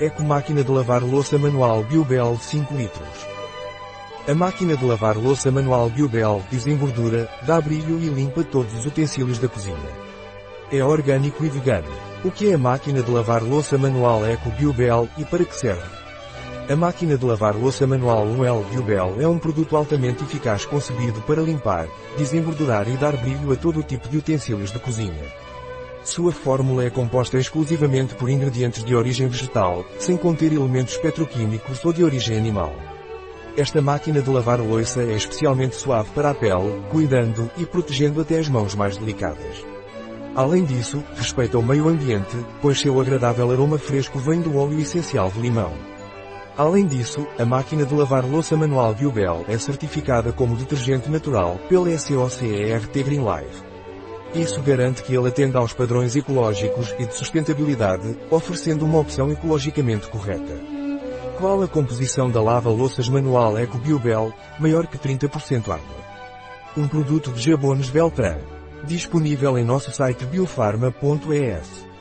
Eco Máquina de Lavar Louça Manual Biobel 5 litros. A máquina de lavar louça manual Biobel desembordura, dá brilho e limpa todos os utensílios da cozinha. É orgânico e vegano. O que é a máquina de lavar louça manual Eco Biobel e para que serve? A máquina de lavar louça manual UL Biobel é um produto altamente eficaz concebido para limpar, desembordurar e dar brilho a todo o tipo de utensílios de cozinha. Sua fórmula é composta exclusivamente por ingredientes de origem vegetal, sem conter elementos petroquímicos ou de origem animal. Esta máquina de lavar louça é especialmente suave para a pele, cuidando e protegendo até as mãos mais delicadas. Além disso, respeita o meio ambiente, pois seu agradável aroma fresco vem do óleo essencial de limão. Além disso, a máquina de lavar louça manual Biobel é certificada como detergente natural pela SOCERT Green Life. Isso garante que ele atenda aos padrões ecológicos e de sustentabilidade, oferecendo uma opção ecologicamente correta. Qual a composição da lava-louças manual Eco Biobel, maior que 30% água? Um produto de Jabones Beltran. Disponível em nosso site biofarma.es.